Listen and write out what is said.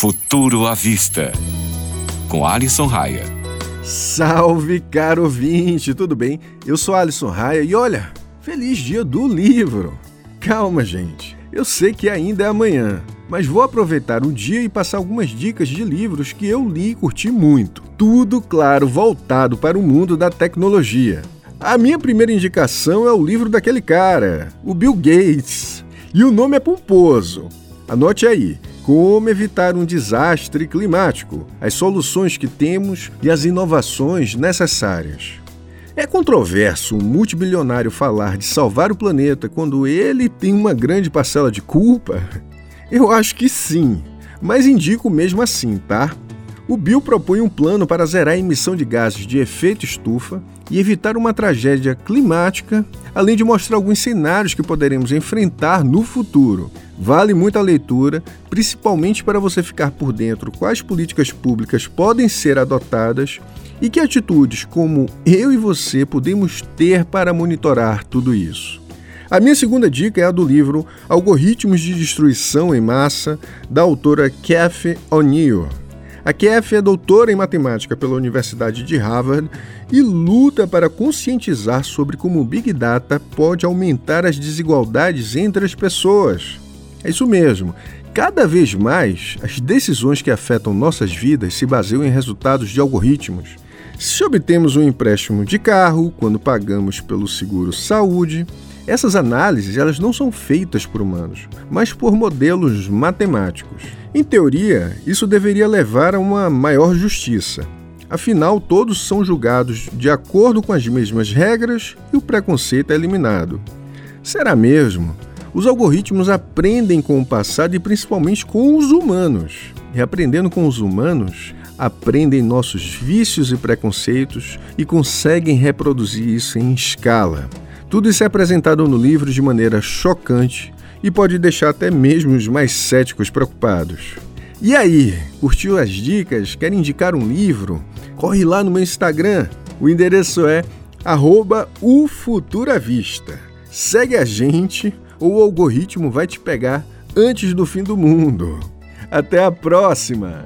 Futuro à Vista, com Alisson Raia. Salve, caro ouvinte, tudo bem? Eu sou Alisson Raia e olha, feliz dia do livro! Calma, gente, eu sei que ainda é amanhã, mas vou aproveitar o dia e passar algumas dicas de livros que eu li e curti muito. Tudo, claro, voltado para o mundo da tecnologia. A minha primeira indicação é o livro daquele cara, o Bill Gates. E o nome é pomposo. Anote aí: como evitar um desastre climático, as soluções que temos e as inovações necessárias. É controverso um multibilionário falar de salvar o planeta quando ele tem uma grande parcela de culpa? Eu acho que sim, mas indico mesmo assim, tá? O Bill propõe um plano para zerar a emissão de gases de efeito estufa e evitar uma tragédia climática, além de mostrar alguns cenários que poderemos enfrentar no futuro. Vale muito a leitura, principalmente para você ficar por dentro quais políticas públicas podem ser adotadas e que atitudes como eu e você podemos ter para monitorar tudo isso. A minha segunda dica é a do livro Algoritmos de Destruição em Massa, da autora Kathy O'Neill. A Kef é doutora em matemática pela Universidade de Harvard e luta para conscientizar sobre como o Big Data pode aumentar as desigualdades entre as pessoas. É isso mesmo. Cada vez mais, as decisões que afetam nossas vidas se baseiam em resultados de algoritmos. Se obtemos um empréstimo de carro, quando pagamos pelo seguro saúde, essas análises elas não são feitas por humanos, mas por modelos matemáticos. Em teoria, isso deveria levar a uma maior justiça. Afinal, todos são julgados de acordo com as mesmas regras e o preconceito é eliminado. Será mesmo? Os algoritmos aprendem com o passado e principalmente com os humanos. E aprendendo com os humanos, aprendem nossos vícios e preconceitos e conseguem reproduzir isso em escala. Tudo isso é apresentado no livro de maneira chocante e pode deixar até mesmo os mais céticos preocupados. E aí, curtiu as dicas? Quer indicar um livro? Corre lá no meu Instagram. O endereço é @ufuturavista. Segue a gente ou o algoritmo vai te pegar antes do fim do mundo. Até a próxima!